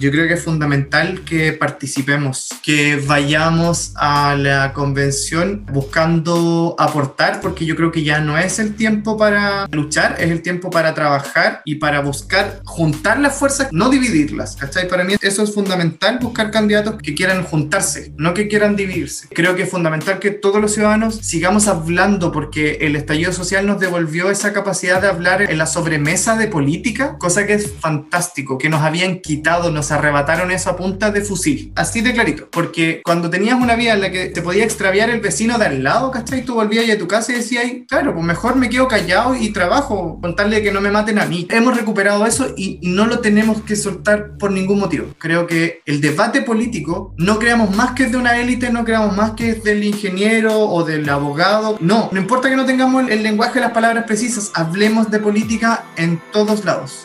Yo creo que es fundamental que participemos, que vayamos a la convención buscando aportar, porque yo creo que ya no es el tiempo para luchar, es el tiempo para trabajar y para buscar juntar las fuerzas, no dividirlas, ¿cachai? Para mí eso es fundamental, buscar candidatos que quieran juntarse, no que quieran dividirse. Creo que es fundamental que todos los ciudadanos sigamos hablando porque el estallido social nos devolvió esa capacidad de hablar en la sobremesa de política, cosa que es fantástico, que nos habían quitado, nos arrebataron eso a punta de fusil. Así de clarito, porque cuando tenías una vida en la que te podía extraviar el vecino de al lado, ¿cachai? Tú volvías a tu casa y decías, claro, pues mejor me quedo callado y trabajo, contarle que no me maten a mí. Hemos recuperado eso y, y no lo tenemos que soltar por ningún motivo. Creo que el debate político no creamos más que es de una élite, no creamos más que es del ingeniero o del abogado. No, no importa que no tengamos el lenguaje, las palabras precisas, hablemos de política en todos lados.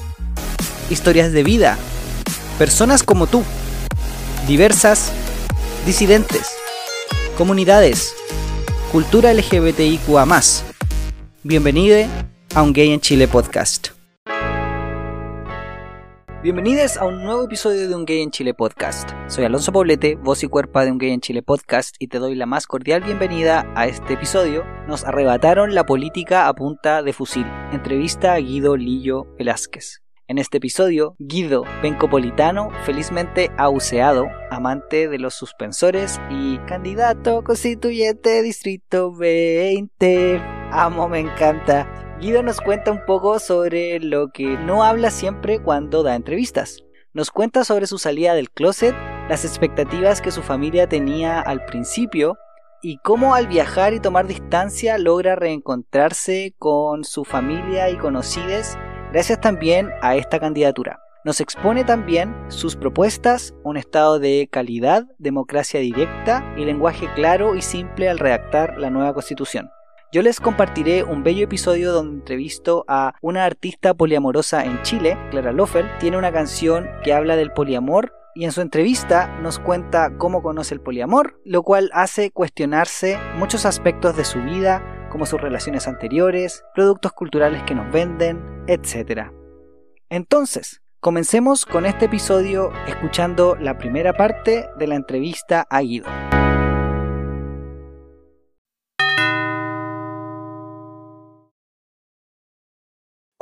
historias de vida, personas como tú, diversas, disidentes, comunidades, cultura LGBTIQA. Bienvenido a un Gay en Chile podcast. Bienvenidos a un nuevo episodio de Un Gay en Chile podcast. Soy Alonso Poblete, voz y cuerpo de Un Gay en Chile podcast y te doy la más cordial bienvenida a este episodio. Nos arrebataron la política a punta de fusil. Entrevista a Guido Lillo Velázquez. En este episodio, Guido Pencopolitano, felizmente auseado, amante de los suspensores y candidato constituyente Distrito 20. Amo, me encanta. Guido nos cuenta un poco sobre lo que no habla siempre cuando da entrevistas. Nos cuenta sobre su salida del closet, las expectativas que su familia tenía al principio y cómo al viajar y tomar distancia logra reencontrarse con su familia y conocidos gracias también a esta candidatura. Nos expone también sus propuestas, un estado de calidad, democracia directa y lenguaje claro y simple al redactar la nueva constitución. Yo les compartiré un bello episodio donde entrevisto a una artista poliamorosa en Chile, Clara Loffel, tiene una canción que habla del poliamor y en su entrevista nos cuenta cómo conoce el poliamor, lo cual hace cuestionarse muchos aspectos de su vida, como sus relaciones anteriores, productos culturales que nos venden, etc. Entonces, comencemos con este episodio escuchando la primera parte de la entrevista a Guido.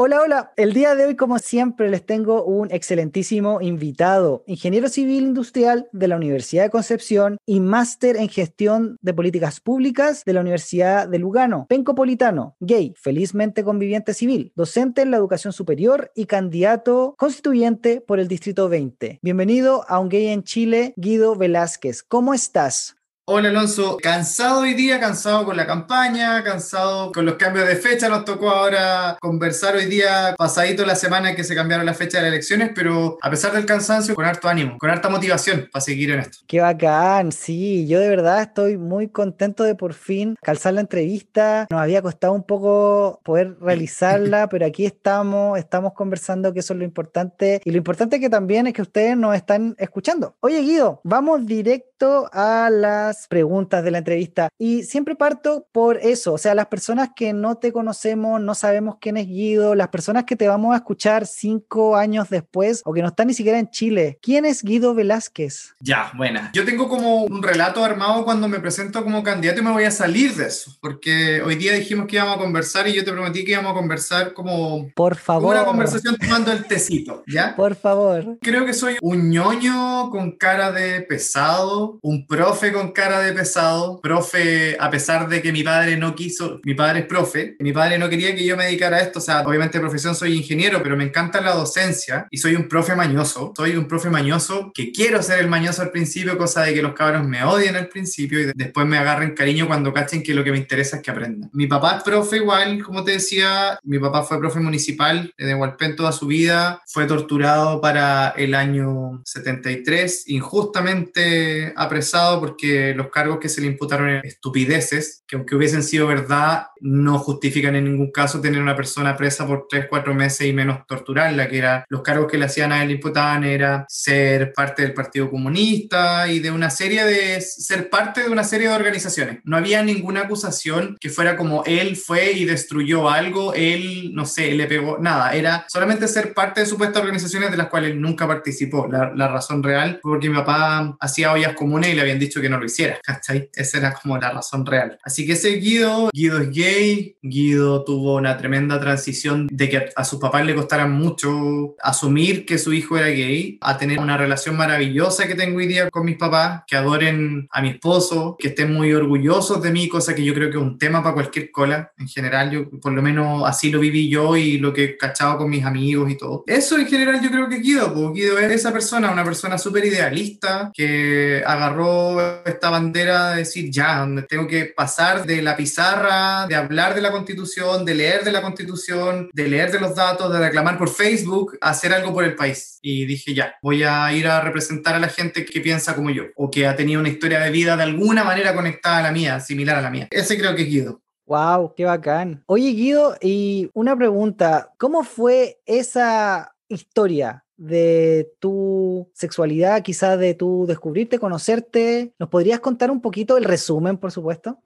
Hola, hola. El día de hoy, como siempre, les tengo un excelentísimo invitado, ingeniero civil industrial de la Universidad de Concepción y máster en gestión de políticas públicas de la Universidad de Lugano, pencopolitano, gay, felizmente conviviente civil, docente en la educación superior y candidato constituyente por el Distrito 20. Bienvenido a un gay en Chile, Guido Velázquez. ¿Cómo estás? Hola Alonso, cansado hoy día, cansado con la campaña, cansado con los cambios de fecha, nos tocó ahora conversar hoy día, pasadito la semana en que se cambiaron la fecha de las elecciones, pero a pesar del cansancio, con harto ánimo, con harta motivación para seguir en esto. Qué bacán, sí, yo de verdad estoy muy contento de por fin calzar la entrevista, nos había costado un poco poder realizarla, pero aquí estamos, estamos conversando que eso es lo importante y lo importante que también es que ustedes nos están escuchando. Oye Guido, vamos directo a las preguntas de la entrevista y siempre parto por eso, o sea, las personas que no te conocemos, no sabemos quién es Guido, las personas que te vamos a escuchar cinco años después o que no están ni siquiera en Chile, ¿quién es Guido Velázquez? Ya, buena. Yo tengo como un relato armado cuando me presento como candidato y me voy a salir de eso, porque hoy día dijimos que íbamos a conversar y yo te prometí que íbamos a conversar como... Por favor. una conversación tomando el tecito, ¿ya? Por favor. Creo que soy un ñoño con cara de pesado, un profe con cara cara de pesado, profe, a pesar de que mi padre no quiso, mi padre es profe, mi padre no quería que yo me dedicara a esto, o sea, obviamente profesión soy ingeniero, pero me encanta la docencia y soy un profe mañoso, soy un profe mañoso que quiero ser el mañoso al principio, cosa de que los cabros me odien al principio y después me agarren cariño cuando cachen que lo que me interesa es que aprendan. Mi papá es profe igual, como te decía, mi papá fue profe municipal de Hualpén toda su vida, fue torturado para el año 73, injustamente apresado porque los cargos que se le imputaron eran estupideces, que aunque hubiesen sido verdad, no justifican en ningún caso tener una persona presa por 3, 4 meses y menos torturarla, que era los cargos que le hacían a él imputaban era ser parte del Partido Comunista y de una serie de ser parte de una serie de organizaciones. No había ninguna acusación que fuera como él fue y destruyó algo, él, no sé, le pegó, nada, era solamente ser parte de supuestas organizaciones de las cuales nunca participó. La, la razón real porque mi papá hacía ollas comunes y le habían dicho que no lo hiciera, ¿cachai? Esa era como la razón real. Así que ese Guido, Guido es gay, Guido tuvo una tremenda transición de que a sus papás le costara mucho asumir que su hijo era gay, a tener una relación maravillosa que tengo hoy día con mis papás, que adoren a mi esposo, que estén muy orgullosos de mí, cosa que yo creo que es un tema para cualquier cola. En general, yo por lo menos así lo viví yo y lo que he cachado con mis amigos y todo. Eso en general yo creo que Guido, porque Guido es esa persona, una persona súper idealista que agarró esta bandera de decir, ya, tengo que pasar de la pizarra, de hablar de la constitución, de leer de la constitución, de leer de los datos, de reclamar por Facebook, a hacer algo por el país. Y dije, ya, voy a ir a representar a la gente que piensa como yo, o que ha tenido una historia de vida de alguna manera conectada a la mía, similar a la mía. Ese creo que es Guido. Wow, qué bacán. Oye, Guido, y una pregunta, ¿cómo fue esa historia de tu sexualidad, quizás de tu descubrirte, conocerte? ¿Nos podrías contar un poquito el resumen, por supuesto?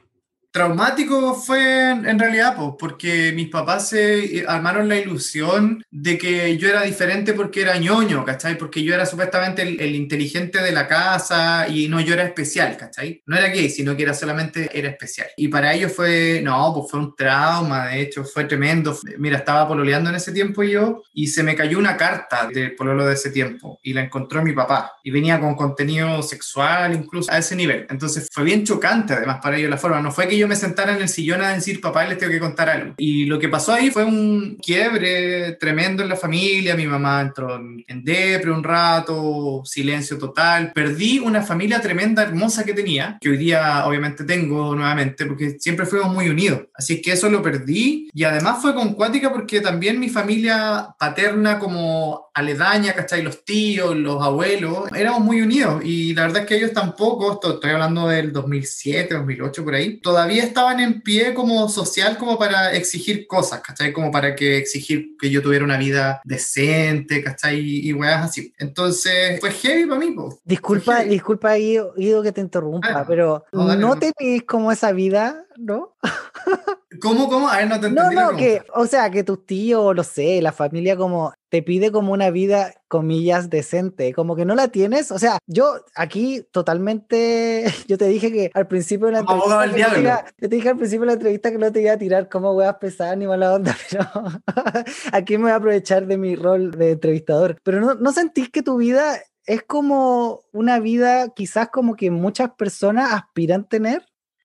Traumático fue en realidad, pues, porque mis papás se eh, armaron la ilusión de que yo era diferente porque era ñoño, ¿cachai? Porque yo era supuestamente el, inteligente de la casa y no, yo era especial, ¿cachai? No era gay, sino que era solamente, era especial. Y para ellos fue, no, pues fue un trauma, de hecho, fue tremendo. Mira, estaba pololeando en ese tiempo yo y se me cayó una carta del pololo de ese tiempo y la encontró mi papá. Y venía con contenido sexual incluso a ese nivel. Entonces fue bien chocante además para ellos la forma. No fue que yo me sentara en el sillón a decir, papá, les tengo que contar algo. Y lo que pasó ahí fue un quiebre tremendo en la familia. Mi mamá entró en depre un rato, silencio total. Perdí una familia tremenda, hermosa que tenía, que hoy día obviamente tengo nuevamente, porque siempre fuimos muy unidos. Así que eso lo perdí. Y además fue con cuática porque también mi familia paterna como aledaña, ¿cachai? Los tíos, los abuelos, éramos muy unidos. Y la verdad es que ellos tampoco, estoy hablando del 2007, 2008, por ahí, todavía estaban en pie como social como para exigir cosas, ¿cachai? Como para que exigir que yo tuviera una vida decente, ¿cachai? Y weas así. Entonces, fue heavy para mí, Disculpa, disculpa, Guido, que te interrumpa, ah, pero no, no te como esa vida, ¿no? ¿Cómo, cómo? A ver, no te entendí. No, no, que, o sea, que tus tíos, lo sé, la familia como te pide como una vida, comillas, decente, como que no la tienes. O sea, yo aquí totalmente, yo te dije que al principio de la entrevista, yo te dije al principio de la entrevista que no te iba a tirar como a pesar ni mala onda, pero aquí me voy a aprovechar de mi rol de entrevistador. Pero no, no sentís que tu vida es como una vida quizás como que muchas personas aspiran tener.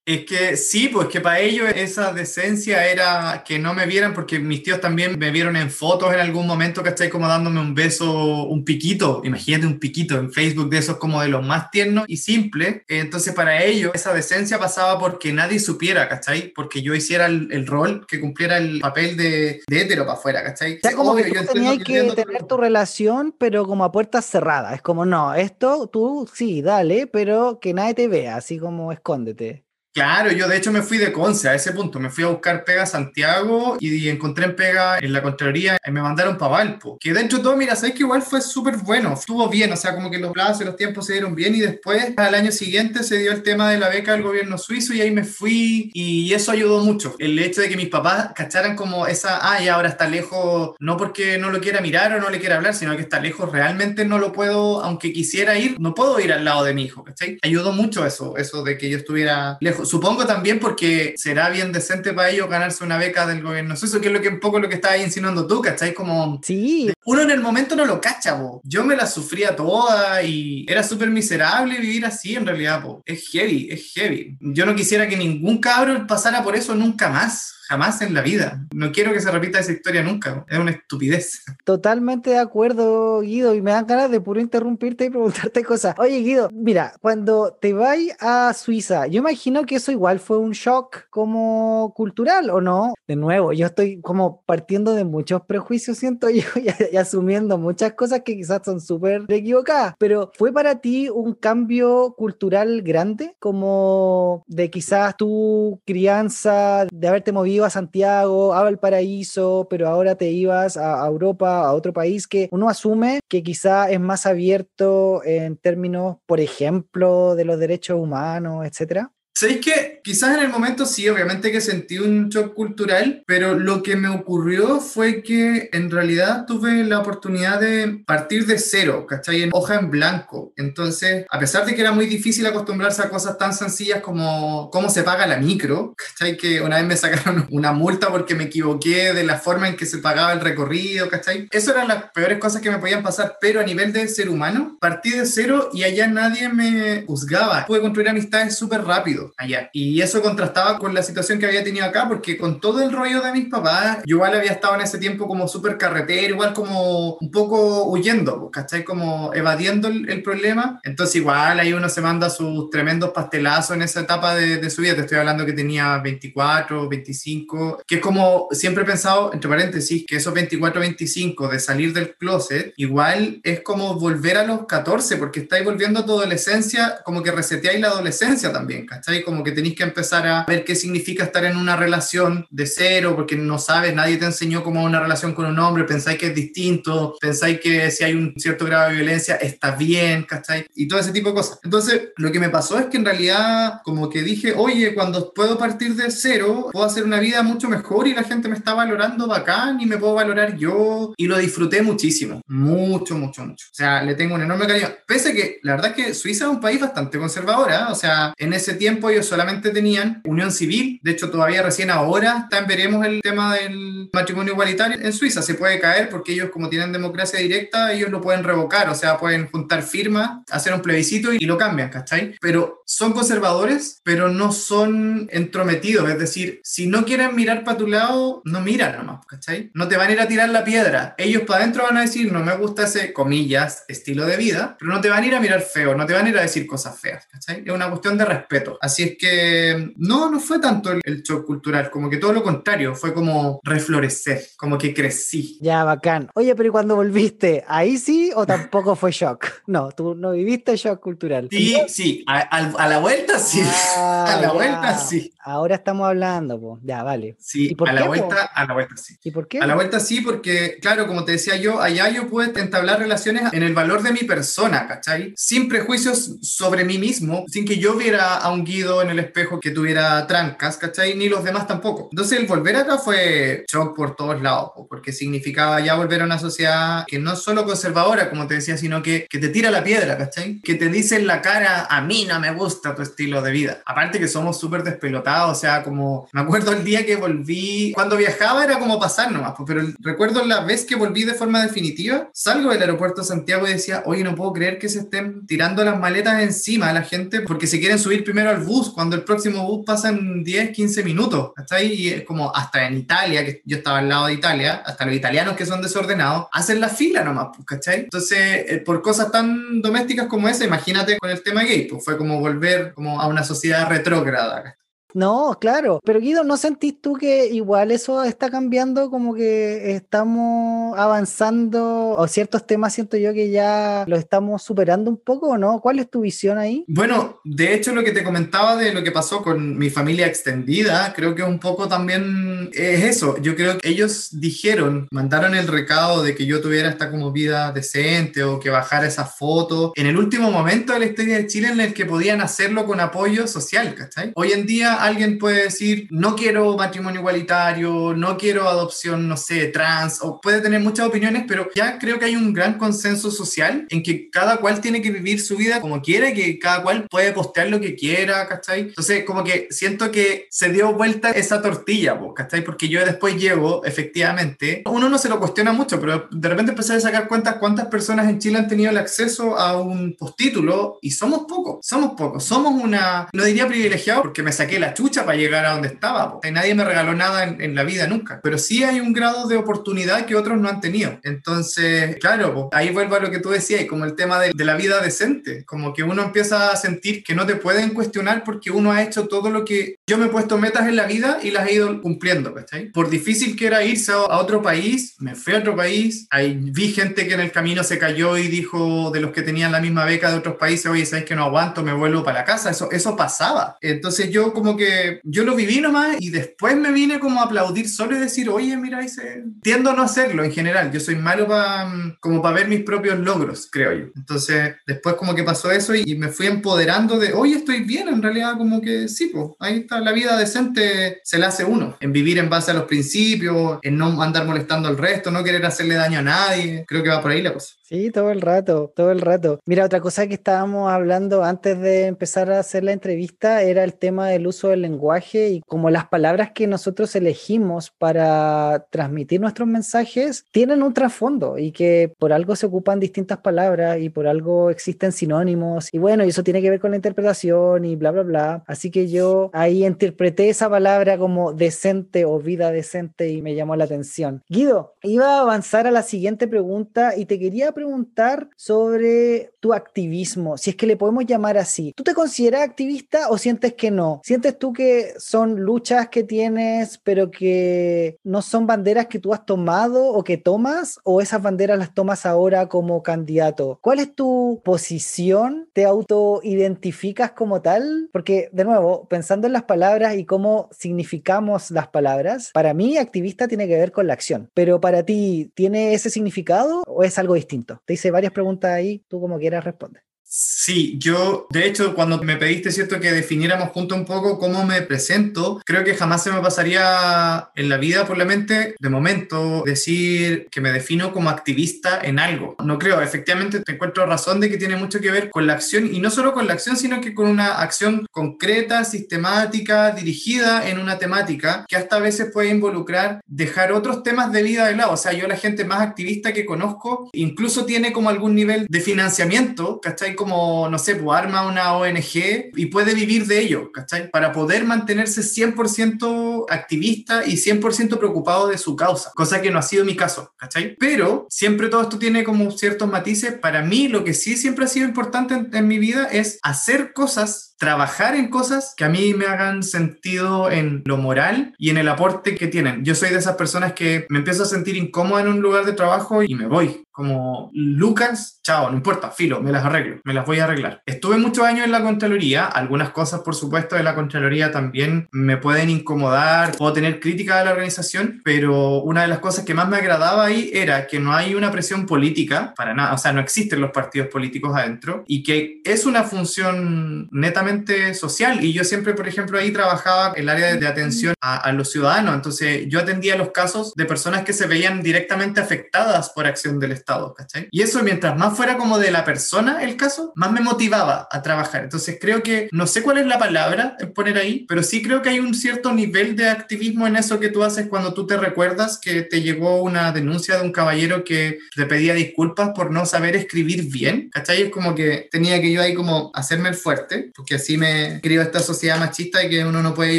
Es que sí, pues que para ellos esa decencia era que no me vieran, porque mis tíos también me vieron en fotos en algún momento, ¿cachai? Como dándome un beso, un piquito, imagínate un piquito en Facebook de esos como de los más tiernos y simples. Entonces para ellos esa decencia pasaba porque nadie supiera, ¿cachai? Porque yo hiciera el, rol, que cumpliera el papel de, de hétero para afuera, ¿cachai? O sea, como que tú tenías que tener tu relación, pero como a puertas cerradas. Es como, no, esto tú sí, dale, pero que nadie te vea, así como escóndete. Claro, yo de hecho me fui de Conce a ese punto, me fui a buscar pega a Santiago y, encontré en pega en la Contraloría y me mandaron para Valpo, que dentro de todo, mira, sabes que igual fue súper bueno, estuvo bien, o sea, como que los plazos y los tiempos se dieron bien y después al año siguiente se dio el tema de la beca del gobierno suizo y ahí me fui y eso ayudó mucho, el hecho de que mis papás cacharan como esa, ah, y ahora está lejos, no porque no lo quiera mirar o no le quiera hablar, sino que está lejos, realmente no lo puedo, aunque quisiera ir, no puedo ir al lado de mi hijo, ¿cachai? Ayudó mucho eso, eso de que yo estuviera lejos supongo también porque será bien decente para ellos ganarse una beca del gobierno suizo, que es lo que un poco lo que estabas insinuando tú, ¿cachai? Como... Sí. Uno en el momento no lo cacha, po. Yo me la sufría toda y era súper miserable vivir así en realidad, po. Es heavy, es heavy. Yo no quisiera que ningún cabro pasara por eso nunca más jamás en la vida. No quiero que se repita esa historia nunca. Es una estupidez. Totalmente de acuerdo, Guido, y me dan ganas de puro interrumpirte y preguntarte cosas. Oye, Guido, mira, cuando te vas a Suiza, yo imagino que eso igual fue un shock como cultural, ¿o no? De nuevo, yo estoy como partiendo de muchos prejuicios, siento yo, y, asumiendo muchas cosas que quizás son súper equivocadas, pero ¿fue para ti un cambio cultural grande? Como de quizás tu crianza, de haberte movido a Santiago, a Valparaíso, pero ahora te ibas a, Europa, a otro país que uno asume que quizá es más abierto en términos, por ejemplo, de los derechos humanos, etcétera? ¿Sabéis que quizás en el momento sí, obviamente que sentí un shock cultural, pero lo que me ocurrió fue que en realidad tuve la oportunidad de partir de cero, ¿cachai? En hoja en blanco. Entonces, a pesar de que era muy difícil acostumbrarse a cosas tan sencillas como cómo se paga la micro, ¿cachai? Que una vez me sacaron una multa porque me equivoqué de la forma en que se pagaba el recorrido, ¿cachai? Eso eran las peores cosas que me podían pasar, pero a nivel de ser humano, partí de cero y allá nadie me juzgaba. Pude construir amistades súper rápido allá. Y eso contrastaba con la situación que había tenido acá, porque con todo el rollo de mis papás, yo igual había estado en ese tiempo como súper carretero, igual como un poco huyendo, pues, ¿cachai? Como evadiendo el, problema. Entonces igual ahí uno se manda sus tremendos pastelazos en esa etapa de, de su vida. Te estoy hablando que tenía 24, 25, que es como siempre he pensado, entre paréntesis, que esos 24, 25 de salir del closet, igual es como volver a los 14, porque estáis volviendo a tu adolescencia, como que reseteáis la adolescencia también, ¿cachai? Como que tenéis que empezar a ver qué significa estar en una relación de cero, porque no sabes, nadie te enseñó cómo una relación con un hombre, pensáis que es distinto, pensáis que si hay un cierto grado de violencia está bien, ¿cachai? Y todo ese tipo de cosas. Entonces, lo que me pasó es que en realidad como que dije, oye, cuando puedo partir de cero, puedo hacer una vida mucho mejor y la gente me está valorando bacán y me puedo valorar yo y lo disfruté muchísimo, mucho, mucho, mucho. O sea, le tengo un enorme cariño. Pese que la verdad es que Suiza es un país bastante conservador, ¿eh? o sea, en ese tiempo ellos solamente tenían unión civil. De hecho, todavía recién ahora están, veremos el tema del matrimonio igualitario en Suiza. Se puede caer porque ellos, como tienen democracia directa, ellos lo pueden revocar. O sea, pueden juntar firmas, hacer un plebiscito y, lo cambian, ¿cachai? Pero son conservadores, pero no son entrometidos. Es decir, si no quieren mirar para tu lado, no miran nomás, ¿cachai? No te van a ir a tirar la piedra. Ellos para adentro van a decir, no me gusta ese, comillas, estilo de vida, pero no te van a ir a mirar feo, no te van a ir a decir cosas feas, ¿cachai? Es una cuestión de respeto. Así es que no, no fue tanto el, shock cultural, como que todo lo contrario, fue como reflorecer, como que crecí. Ya, bacán. Oye, pero ¿y cuando volviste? ¿Ahí sí o tampoco fue shock? No, tú no viviste shock cultural. Sí, sí, a, la vuelta sí. a la vuelta sí. Ahora estamos hablando, pues. Ya, vale. Sí, a la vuelta, a la vuelta sí. ¿Y por qué? A la vuelta sí, porque, claro, como te decía yo, allá yo pude entablar relaciones en el valor de mi persona, ¿cachai? Sin prejuicios sobre mí mismo, sin que yo viera a un Guido en el espejo que tuviera trancas, ¿cachai? Ni los demás tampoco. Entonces el volver acá fue shock por todos lados, porque significaba ya volver a una sociedad que no es solo conservadora, como te decía, sino que, que te tira la piedra, ¿cachai? Que te dice en la cara, a mí no me gusta tu estilo de vida. Aparte que somos súper despelotados, o sea, como me acuerdo el día que volví, cuando viajaba era como pasar nomás, pero recuerdo la vez que volví de forma definitiva, salgo del aeropuerto de Santiago y decía, oye, no puedo creer que se estén tirando las maletas encima a la gente porque se quieren subir primero al bus cuando el próximo bus pasa en 10, 15 minutos. Hasta ahí, es como hasta en Italia, que yo estaba al lado de Italia, hasta los italianos que son desordenados, hacen la fila nomás, pues, ¿cachai? Entonces, eh, por cosas tan domésticas como esa, imagínate con el tema gay, pues fue como volver como a una sociedad retrógrada. No, claro, pero Guido, ¿no sentís tú que igual eso está cambiando, como que estamos avanzando, o ciertos temas siento yo que ya los estamos superando un poco, ¿o no? ¿Cuál es tu visión ahí? Bueno, de hecho lo que te comentaba de lo que pasó con mi familia extendida, creo que un poco también es eso. Yo creo que ellos dijeron, mandaron el recado de que yo tuviera esta como vida decente o que bajara esa foto en el último momento de la historia de Chile en el que podían hacerlo con apoyo social, ¿cachai? Hoy en día alguien puede decir, no quiero matrimonio igualitario, no quiero adopción, no sé, trans, o puede tener muchas opiniones, pero ya creo que hay un gran consenso social en que cada cual tiene que vivir su vida como quiere, que cada cual puede postear lo que quiera, ¿cachai? Entonces, como que siento que se dio vuelta esa tortilla, ¿cachai? Porque yo después llego, efectivamente, uno no se lo cuestiona mucho, pero de repente empecé a sacar cuentas cuántas personas en Chile han tenido el acceso a un postítulo y somos pocos, somos pocos, somos una, no diría privilegiado porque me saqué la chucha para llegar a donde estaba, y nadie me regaló nada en, la vida nunca, pero sí hay un grado de oportunidad que otros no han tenido. Entonces, claro, ahí vuelvo a lo que tú decías, como el tema de, de la vida decente, como que uno empieza a sentir que no te pueden cuestionar porque uno ha hecho todo lo que yo me he puesto metas en la vida y las he ido cumpliendo, ¿cachai? Por difícil que era irse a otro país, me fui a otro país, ahí vi gente que en el camino se cayó y dijo de los que tenían la misma beca de otros países, oye, ¿sabes que no aguanto? Me vuelvo para la casa, eso, eso pasaba. Entonces yo como que, yo lo viví nomás y después me vine como a aplaudir solo y decir, oye, mira, hice... tiendo a no hacerlo en general, yo soy malo para como para ver mis propios logros, creo yo. Entonces después como que pasó eso y, y me fui empoderando de, oye, estoy bien, en realidad como que sí, pues ahí está la vida decente se la hace uno, en vivir en base a los principios, en no andar molestando al resto, no querer hacerle daño a nadie. Creo que va por ahí la cosa. Sí, todo el rato, todo el rato. Mira, otra cosa que estábamos hablando antes de empezar a hacer la entrevista era el tema del uso del lenguaje y como las palabras que nosotros elegimos para transmitir nuestros mensajes tienen un trasfondo y que por algo se ocupan distintas palabras y por algo existen sinónimos y bueno, y eso tiene que ver con la interpretación y bla, bla, bla. Así que yo ahí interpreté esa palabra como decente o vida decente y me llamó la atención. Guido, iba a avanzar a la siguiente pregunta y te quería preguntar sobre tu activismo, si es que le podemos llamar así. ¿Tú te consideras activista o sientes que no? ¿Sientes tú que son luchas que tienes, pero que no son banderas que tú has tomado o que tomas, o esas banderas las tomas ahora como candidato? ¿Cuál es tu posición? ¿Te autoidentificas como tal? Porque, de nuevo, pensando en las palabras y cómo significamos las palabras, para mí activista tiene que ver con la acción, pero para ti, ¿tiene ese significado o es algo distinto? Te hice varias preguntas ahí, tú como quieras responder. Sí, yo, de hecho, cuando me pediste, ¿cierto?, que definiéramos junto un poco cómo me presento, creo que jamás se me pasaría en la vida por la mente, de momento, decir que me defino como activista en algo. No creo, efectivamente, te encuentro razón de que tiene mucho que ver con la acción, y no solo con la acción, sino que con una acción concreta, sistemática, dirigida en una temática, que hasta a veces puede involucrar dejar otros temas de vida de lado. O sea, yo la gente más activista que conozco, incluso tiene como algún nivel de financiamiento, ¿cachai? Como, no sé, pues arma una ONG y puede vivir de ello, ¿cachai? Para poder mantenerse 100% activista y 100% preocupado de su causa, cosa que no ha sido mi caso, ¿cachai? Pero siempre todo esto tiene como ciertos matices. Para mí, lo que sí siempre ha sido importante en, en mi vida es hacer cosas trabajar en cosas que a mí me hagan sentido en lo moral y en el aporte que tienen. Yo soy de esas personas que me empiezo a sentir incómoda en un lugar de trabajo y me voy. Como Lucas, chao, no importa, filo, me las arreglo, me las voy a arreglar. Estuve muchos años en la Contraloría, algunas cosas por supuesto de la Contraloría también me pueden incomodar, puedo tener crítica de la organización, pero una de las cosas que más me agradaba ahí era que no hay una presión política, para nada, o sea, no existen los partidos políticos adentro y que es una función netamente social. Y yo siempre, por ejemplo, ahí trabajaba en el área de, atención a, los ciudadanos. Entonces, yo atendía los casos de personas que se veían directamente afectadas por acción del Estado, ¿cachai? Y eso, mientras más fuera como de la persona el caso, más me motivaba a trabajar. Entonces, creo que, no sé cuál es la palabra en poner ahí, pero sí creo que hay un cierto nivel de activismo en eso que tú haces cuando tú te recuerdas que te llegó una denuncia de un caballero que te pedía disculpas por no saber escribir bien, ¿cachai? Es como que tenía que yo ahí como hacerme el fuerte, porque así me crió esta sociedad machista y que uno no puede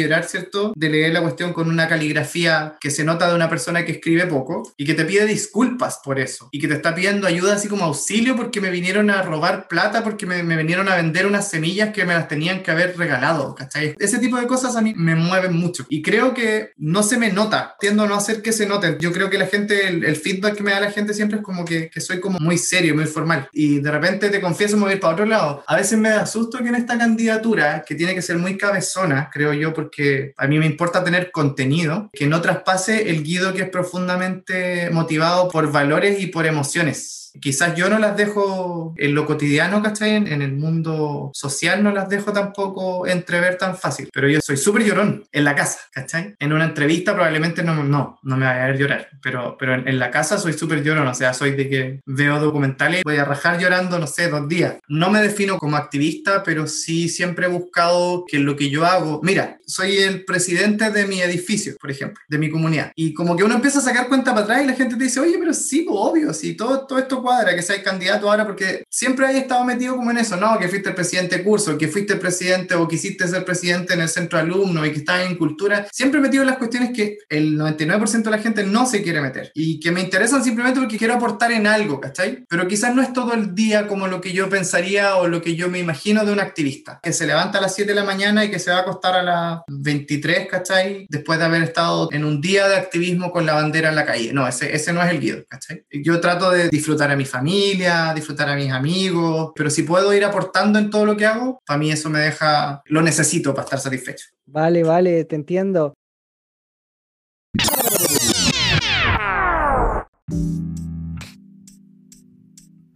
llorar, ¿cierto? De leer la cuestión con una caligrafía que se nota de una persona que escribe poco y que te pide disculpas por eso y que te está pidiendo ayuda así como auxilio porque me vinieron a robar plata, porque me, me vinieron a vender unas semillas que me las tenían que haber regalado, ¿cachai? Ese tipo de cosas a mí me mueven mucho y creo que no se me nota, tiendo a no hacer que se noten. Yo creo que la gente, el, feedback que me da la gente siempre es como que, que, soy como muy serio, muy formal y de repente te confieso me voy para otro lado. A veces me da susto que en esta cantidad que tiene que ser muy cabezona, creo yo, porque a mí me importa tener contenido, que no traspase el guido que es profundamente motivado por valores y por emociones emociones. Quizás yo no las dejo en lo cotidiano, ¿cachai? En, el mundo social no las dejo tampoco entrever tan fácil, pero yo soy súper llorón en la casa, ¿cachai? En una entrevista probablemente no, no, no me vaya a ver llorar, pero, pero en, en la casa soy súper llorón, o sea, soy de que veo documentales voy a rajar llorando, no sé, dos días. No me defino como activista, pero sí siempre he buscado que lo que yo hago, mira, soy el presidente de mi edificio, por ejemplo, de mi comunidad, y como que uno empieza a sacar cuenta para atrás y la gente te dice, oye, pero sí, obvio, sí, todo, todo esto cuadra, que seas candidato ahora, porque siempre hay estado metido como en eso, ¿no? Que fuiste el presidente de curso, que fuiste el presidente o quisiste ser presidente en el centro de alumnos y que estás en cultura, siempre metido en las cuestiones que el 99% de la gente no se quiere meter y que me interesan simplemente porque quiero aportar en algo, ¿cachai? Pero quizás no es todo el día como lo que yo pensaría o lo que yo me imagino de un activista, que se levanta a las 7 de la mañana y que se va a acostar a las 23, ¿cachai? Después de haber estado en un día de activismo con la bandera en la calle. No, ese, ese no es el guido, ¿cachai? Yo trato de disfrutar a mi familia, disfrutar a mis amigos, pero si puedo ir aportando en todo lo que hago, para mí eso me deja, lo necesito para estar satisfecho. Vale, vale, te entiendo.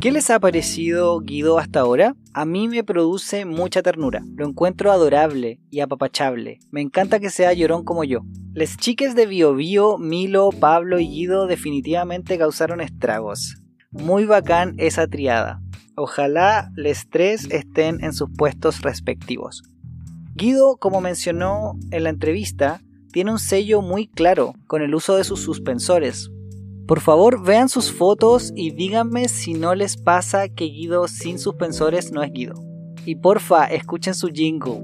¿Qué les ha parecido Guido hasta ahora? A mí me produce mucha ternura. Lo encuentro adorable y apapachable. Me encanta que sea llorón como yo. Les chiques de Bio Bio, Milo, Pablo y Guido definitivamente causaron estragos. Muy bacán esa triada. Ojalá les tres estén en sus puestos respectivos. Guido, como mencionó en la entrevista, tiene un sello muy claro con el uso de sus suspensores, por favor, vean sus fotos y díganme si no les pasa que Guido sin suspensores no es Guido. Y porfa, escuchen su jingle.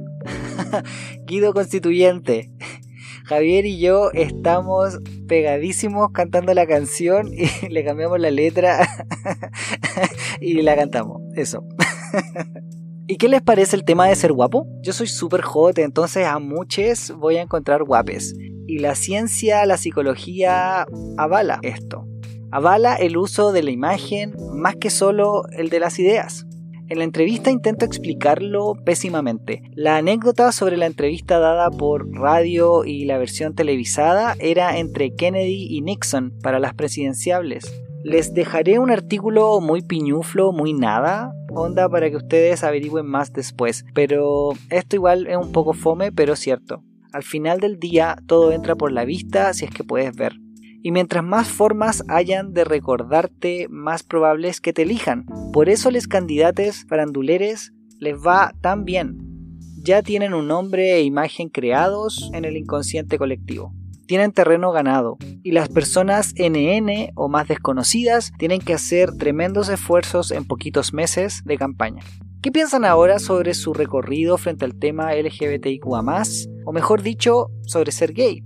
Guido Constituyente. Javier y yo estamos pegadísimos cantando la canción y le cambiamos la letra y la cantamos. Eso. ¿Y qué les parece el tema de ser guapo? Yo soy súper hot, entonces a muchos voy a encontrar guapes. Y la ciencia, la psicología avala esto. Avala el uso de la imagen más que solo el de las ideas. En la entrevista intento explicarlo pésimamente. La anécdota sobre la entrevista dada por radio y la versión televisada era entre Kennedy y Nixon para las presidenciables. Les dejaré un artículo muy piñuflo, muy nada, onda para que ustedes averigüen más después, pero esto igual es un poco fome, pero cierto. Al final del día todo entra por la vista si es que puedes ver. Y mientras más formas hayan de recordarte, más probable es que te elijan. Por eso les candidatos faranduleres les va tan bien. Ya tienen un nombre e imagen creados en el inconsciente colectivo. Tienen terreno ganado y las personas NN o más desconocidas tienen que hacer tremendos esfuerzos en poquitos meses de campaña. ¿Qué piensan ahora sobre su recorrido frente al tema LGBTIQA, o mejor dicho, sobre ser gay?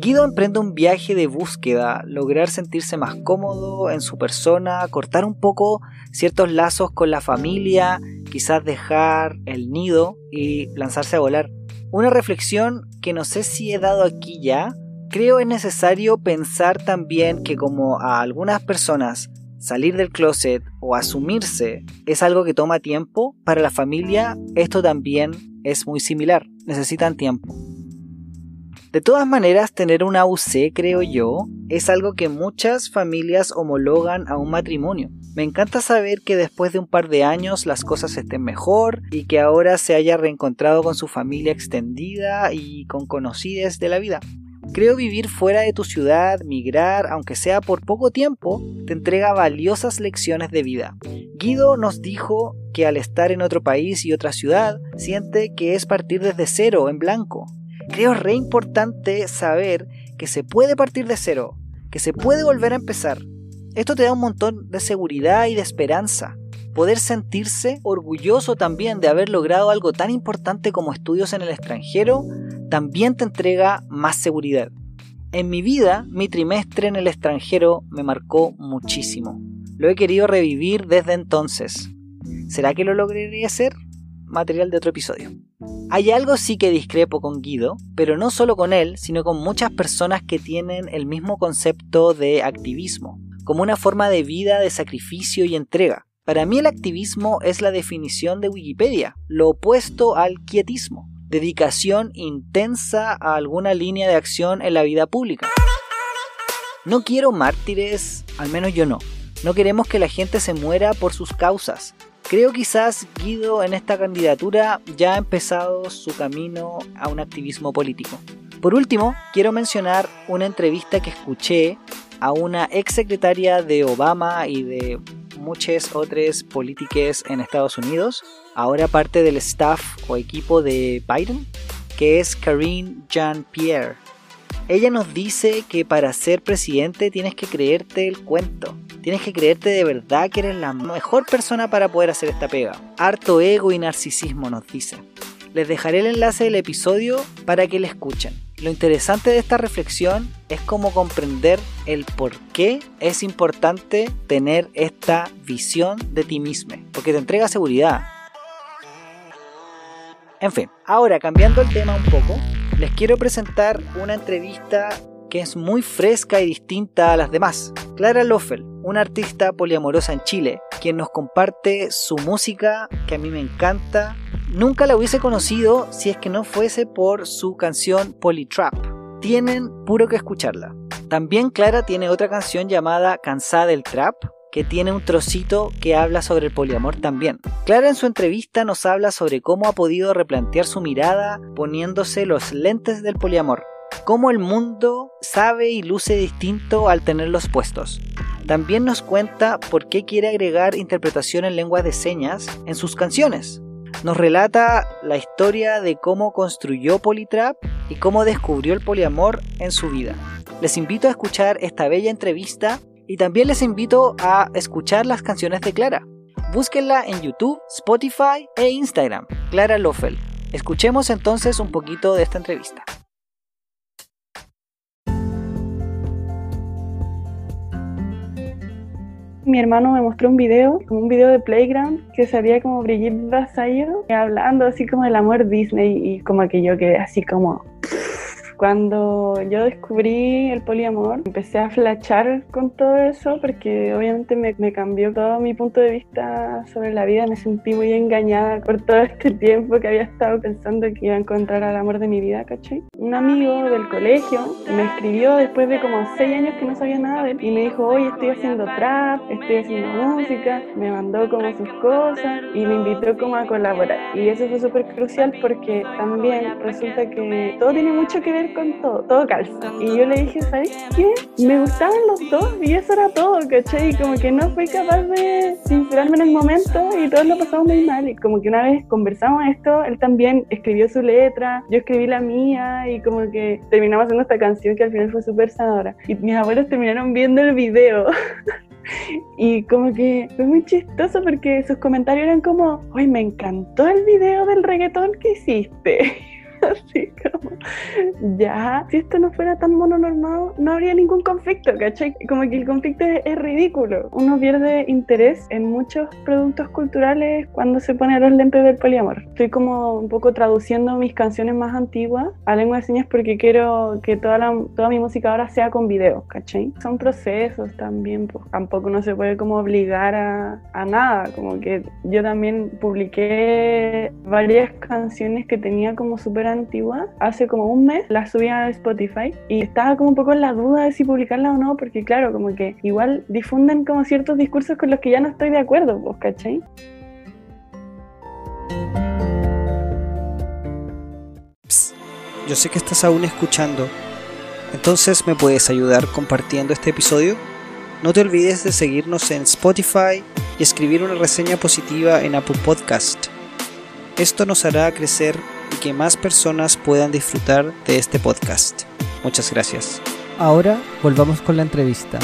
Guido emprende un viaje de búsqueda, lograr sentirse más cómodo en su persona, cortar un poco ciertos lazos con la familia, quizás dejar el nido y lanzarse a volar. Una reflexión que no sé si he dado aquí ya, creo es necesario pensar también que como a algunas personas salir del closet o asumirse es algo que toma tiempo, para la familia esto también es muy similar, necesitan tiempo. De todas maneras, tener una UC, creo yo, es algo que muchas familias homologan a un matrimonio. Me encanta saber que después de un par de años las cosas estén mejor y que ahora se haya reencontrado con su familia extendida y con conocidas de la vida. Creo vivir fuera de tu ciudad, migrar, aunque sea por poco tiempo, te entrega valiosas lecciones de vida. Guido nos dijo que al estar en otro país y otra ciudad, siente que es partir desde cero, en blanco. Creo re importante saber que se puede partir de cero, que se puede volver a empezar. Esto te da un montón de seguridad y de esperanza. Poder sentirse orgulloso también de haber logrado algo tan importante como estudios en el extranjero también te entrega más seguridad. En mi vida, mi trimestre en el extranjero me marcó muchísimo. Lo he querido revivir desde entonces. ¿Será que lo lograré hacer? Material de otro episodio. Hay algo sí que discrepo con Guido, pero no solo con él, sino con muchas personas que tienen el mismo concepto de activismo, como una forma de vida de sacrificio y entrega. Para mí el activismo es la definición de Wikipedia, lo opuesto al quietismo dedicación intensa a alguna línea de acción en la vida pública. No quiero mártires, al menos yo no. No queremos que la gente se muera por sus causas. Creo quizás Guido en esta candidatura ya ha empezado su camino a un activismo político. Por último, quiero mencionar una entrevista que escuché a una ex secretaria de Obama y de muchas otras políticas en Estados Unidos, ahora parte del staff o equipo de Biden, que es Karine Jean-Pierre. Ella nos dice que para ser presidente tienes que creerte el cuento. Tienes que creerte de verdad que eres la mejor persona para poder hacer esta pega. Harto ego y narcisismo nos dice. Les dejaré el enlace del episodio para que le escuchen. Lo interesante de esta reflexión es cómo comprender el por qué es importante tener esta visión de ti mismo, porque te entrega seguridad. En fin, ahora cambiando el tema un poco, les quiero presentar una entrevista que es muy fresca y distinta a las demás. Clara Loffel, una artista poliamorosa en Chile, quien nos comparte su música que a mí me encanta. Nunca la hubiese conocido si es que no fuese por su canción Polytrap. Tienen puro que escucharla. También Clara tiene otra canción llamada Cansada del Trap, que tiene un trocito que habla sobre el poliamor también. Clara en su entrevista nos habla sobre cómo ha podido replantear su mirada poniéndose los lentes del poliamor, cómo el mundo sabe y luce distinto al tenerlos puestos. También nos cuenta por qué quiere agregar interpretación en lenguas de señas en sus canciones. Nos relata la historia de cómo construyó Polytrap y cómo descubrió el poliamor en su vida. Les invito a escuchar esta bella entrevista y también les invito a escuchar las canciones de Clara. Búsquenla en YouTube, Spotify e Instagram, Clara Loffel. Escuchemos entonces un poquito de esta entrevista. Mi hermano me mostró un video, un video de Playground, que salía como Brigitte Vasallo, hablando así como del amor Disney y como que yo quedé así como cuando yo descubrí el poliamor, empecé a flachar con todo eso porque obviamente me, me, cambió todo mi punto de vista sobre la vida. Me sentí muy engañada por todo este tiempo que había estado pensando que iba a encontrar al amor de mi vida, ¿cachai? Un amigo del colegio me escribió después de como seis años que no sabía nada de él y me dijo, oye, estoy haciendo trap, estoy haciendo música, me mandó como sus cosas y me invitó como a colaborar. Y eso fue súper crucial porque también resulta que todo tiene mucho que ver con todo, todo calza. Y yo le dije, ¿sabes qué? Me gustaban los dos y eso era todo, ¿cachai? Y como que no fui capaz de sincerarme en el momento y todos lo pasamos muy mal. Y como que una vez conversamos esto, él también escribió su letra, yo escribí la mía y como que terminamos haciendo esta canción que al final fue súper sanadora. Y mis abuelos terminaron viendo el video. y como que fue muy chistoso porque sus comentarios eran como, uy, me encantó el video del reggaetón que hiciste. Así como, ya, si esto no fuera tan mononormado, no habría ningún conflicto, ¿cachai? Como que el conflicto es, ridículo. Uno pierde interés en muchos productos culturales cuando se pone los lentes del poliamor. Estoy como un poco traduciendo mis canciones más antiguas a lengua de señas porque quiero que toda, la, toda mi música ahora sea con video, ¿cachai? Son procesos también, pues tampoco no se puede como obligar a, a nada. Como que yo también publiqué varias canciones que tenía como súper antigua, hace como un mes, la subí a Spotify y estaba como un poco en la duda de si publicarla o no, porque claro, como que igual difunden como ciertos discursos con los que ya no estoy de acuerdo, ¿vos cachai? yo sé que estás aún escuchando, entonces me puedes ayudar compartiendo este episodio. No te olvides de seguirnos en Spotify y escribir una reseña positiva en Apple Podcast. Esto nos hará crecer y que más personas puedan disfrutar de este podcast. Muchas gracias. Ahora volvamos con la entrevista.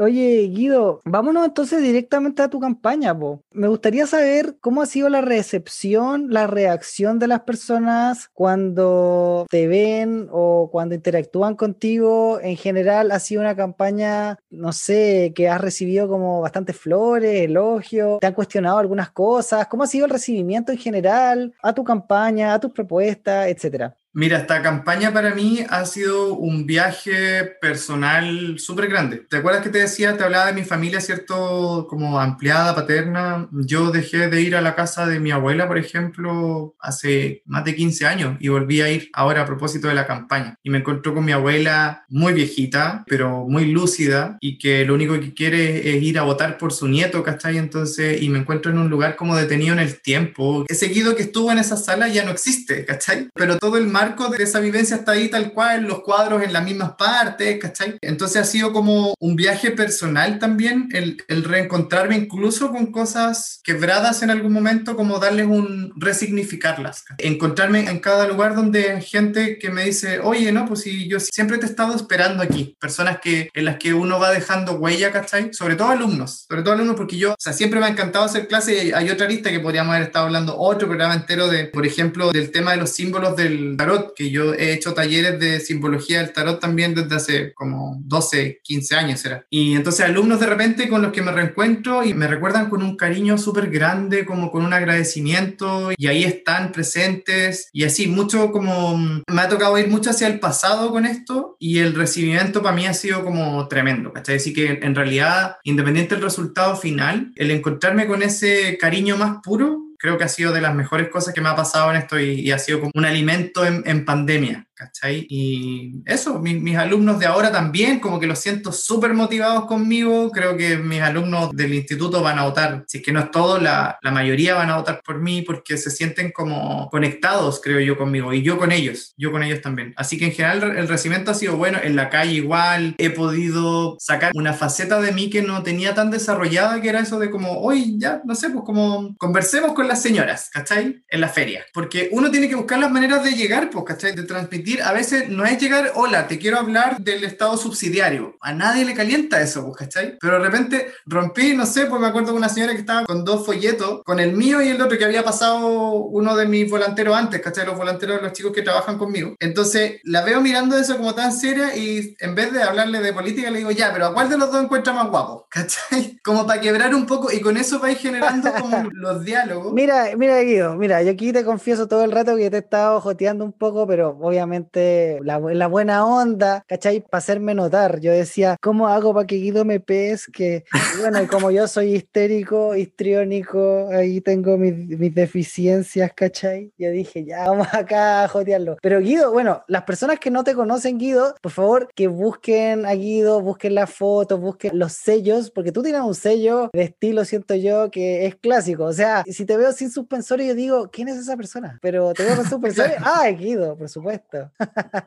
Oye, Guido, vámonos entonces directamente a tu campaña, po. Me gustaría saber cómo ha sido la recepción, la reacción de las personas cuando te ven o cuando interactúan contigo. En general, ha sido una campaña, no sé, que has recibido como bastantes flores, elogios, te han cuestionado algunas cosas. ¿Cómo ha sido el recibimiento en general a tu campaña, a tus propuestas, etcétera? Mira, esta campaña para mí ha sido un viaje personal súper grande. ¿Te acuerdas que te decía, te hablaba de mi familia, cierto, como ampliada, paterna? Yo dejé de ir a la casa de mi abuela, por ejemplo, hace más de 15 años y volví a ir ahora a propósito de la campaña. Y me encontró con mi abuela muy viejita, pero muy lúcida y que lo único que quiere es ir a votar por su nieto, ¿cachai? Entonces, y me encuentro en un lugar como detenido en el tiempo. Ese Guido que estuvo en esa sala ya no existe, ¿cachai? Pero todo el mar de esa vivencia está ahí tal cual, los cuadros en las mismas partes, ¿cachai? Entonces ha sido como un viaje personal también, el, el reencontrarme incluso con cosas quebradas en algún momento, como darles un, resignificarlas. Encontrarme en cada lugar donde hay gente que me dice, oye, no, pues si yo siempre te he estado esperando aquí, personas que, en las que uno va dejando huella, ¿cachai? Sobre todo alumnos, sobre todo alumnos, porque yo, o sea, siempre me ha encantado hacer clase y hay otra lista que podríamos haber estado hablando otro programa entero de, por ejemplo, del tema de los símbolos del tarot que yo he hecho talleres de simbología del tarot también desde hace como 12, 15 años era. Y entonces alumnos de repente con los que me reencuentro y me recuerdan con un cariño súper grande, como con un agradecimiento y ahí están presentes y así, mucho como me ha tocado ir mucho hacia el pasado con esto y el recibimiento para mí ha sido como tremendo, ¿cachai? Así que en realidad, independiente del resultado final, el encontrarme con ese cariño más puro creo que ha sido de las mejores cosas que me ha pasado en esto y, ha sido como un alimento en, en pandemia. ¿Cachai? Y eso, mis alumnos de ahora también, como que los siento súper motivados conmigo, creo que mis alumnos del instituto van a votar, si es que no es todo, la, la, mayoría van a votar por mí porque se sienten como conectados, creo yo, conmigo, y yo con ellos, yo con ellos también. Así que en general el recibimiento ha sido bueno, en la calle igual, he podido sacar una faceta de mí que no tenía tan desarrollada, que era eso de como, hoy ya, no sé, pues como conversemos con las señoras, ¿cachai? En la feria, porque uno tiene que buscar las maneras de llegar, pues, ¿cachai? De transmitir a veces no es llegar, hola, te quiero hablar del Estado subsidiario. A nadie le calienta eso, ¿cachai? Pero de repente rompí, no sé, pues me acuerdo de una señora que estaba con dos folletos, con el mío y el otro que había pasado uno de mis volanteros antes, ¿cachai? Los volanteros de los chicos que trabajan conmigo. Entonces la veo mirando eso como tan seria y en vez de hablarle de política le digo, ya, pero ¿a cuál de los dos encuentra más guapo? ¿cachai? Como para quebrar un poco y con eso vais generando como los diálogos. Mira, mira, Guido, mira, yo aquí te confieso todo el rato que te he estado joteando un poco, pero obviamente la, buena onda, ¿cachai? Para hacerme notar. Yo decía, ¿cómo hago para que Guido me pesque? Y bueno, y como yo soy histérico, histriónico, ahí tengo mis, mis deficiencias, ¿cachai? Yo dije, ya, vamos acá a jotearlo. Pero Guido, bueno, las personas que no te conocen, Guido, por favor, que busquen a Guido, busquen las fotos, busquen los sellos, porque tú tienes un sello de estilo, siento yo, que es clásico. O sea, si te veo sin suspensores, yo digo, ¿quién es esa persona? Pero te veo con suspensores, ah, Guido, por supuesto.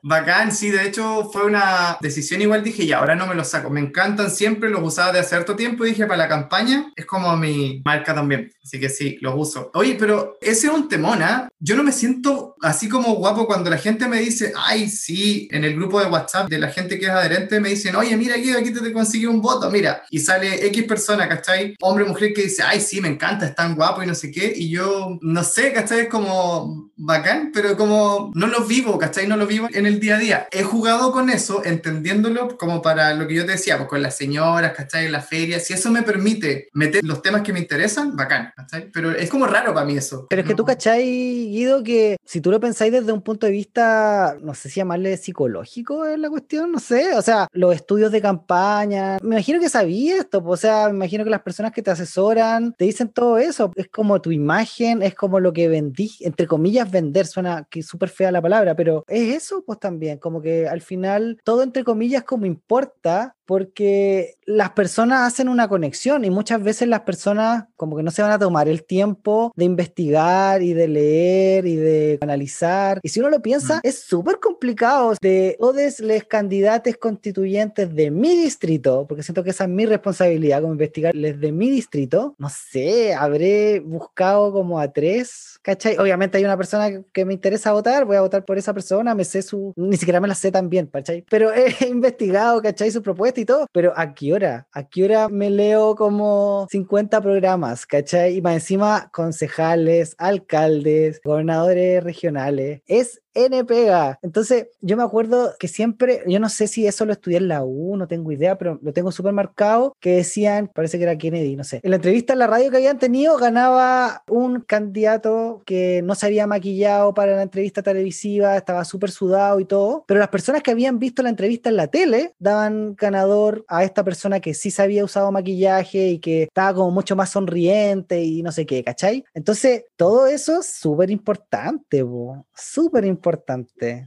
Bacán, sí, de hecho fue una decisión igual, dije, ya, ahora no me los saco, me encantan siempre, los usaba de hace tiempo, dije, para la campaña es como mi marca también, así que sí, los uso. Oye, pero ese es un temón, ¿ah? Yo no me siento así como guapo cuando la gente me dice, ay, sí, en el grupo de WhatsApp de la gente que es adherente me dicen, oye, mira aquí, aquí te, te conseguí un voto, mira, y sale X persona, ¿cachai? Hombre, mujer que dice, ay, sí, me encanta, es tan guapo y no sé qué, y yo, no sé, ¿cachai? Es como bacán, pero como no lo vivo, ¿cachai? No lo vivo en el día a día. He jugado con eso, entendiéndolo como para lo que yo te decía, pues con las señoras, ¿cachai? En la feria. Si eso me permite meter los temas que me interesan, bacán, ¿cachai? Pero es como raro para mí eso. Pero es que tú, ¿cachai, Guido? Que si tú lo pensáis desde un punto de vista, no sé si llamarle psicológico es la cuestión, no sé. O sea, los estudios de campaña, me imagino que sabía esto, pues, o sea, me imagino que las personas que te asesoran te dicen todo eso. Es como tu imagen, es como lo que vendí, entre comillas, vender. Suena que súper fea la palabra, pero es eso, pues también, como que al final todo entre comillas como importa porque las personas hacen una conexión y muchas veces las personas como que no se van a tomar el tiempo de investigar y de leer y de analizar. Y si uno lo piensa, mm. es súper complicado de todos los candidatos constituyentes de mi distrito, porque siento que esa es mi responsabilidad como investigarles de mi distrito. No sé, habré buscado como a tres, ¿cachai? Obviamente hay una persona que me interesa votar, voy a votar por esa persona, me sé su, ni siquiera me la sé tan bien, ¿cachai? Pero he investigado, ¿cachai? Su propuesta pero ¿a qué hora? ¿A qué hora me leo como 50 programas, ¿cachai? Y más encima concejales, alcaldes, gobernadores regionales. Es N pega. Entonces, yo me acuerdo que siempre, yo no sé si eso lo estudié en la U, no tengo idea, pero lo tengo súper marcado, que decían, parece que era Kennedy, no sé. En la entrevista en la radio que habían tenido, ganaba un candidato que no se había maquillado para la entrevista televisiva, estaba súper sudado y todo, pero las personas que habían visto la entrevista en la tele daban ganador a esta persona que sí se había usado maquillaje y que estaba como mucho más sonriente y no sé qué, ¿cachai? Entonces, todo eso es súper importante, súper importante.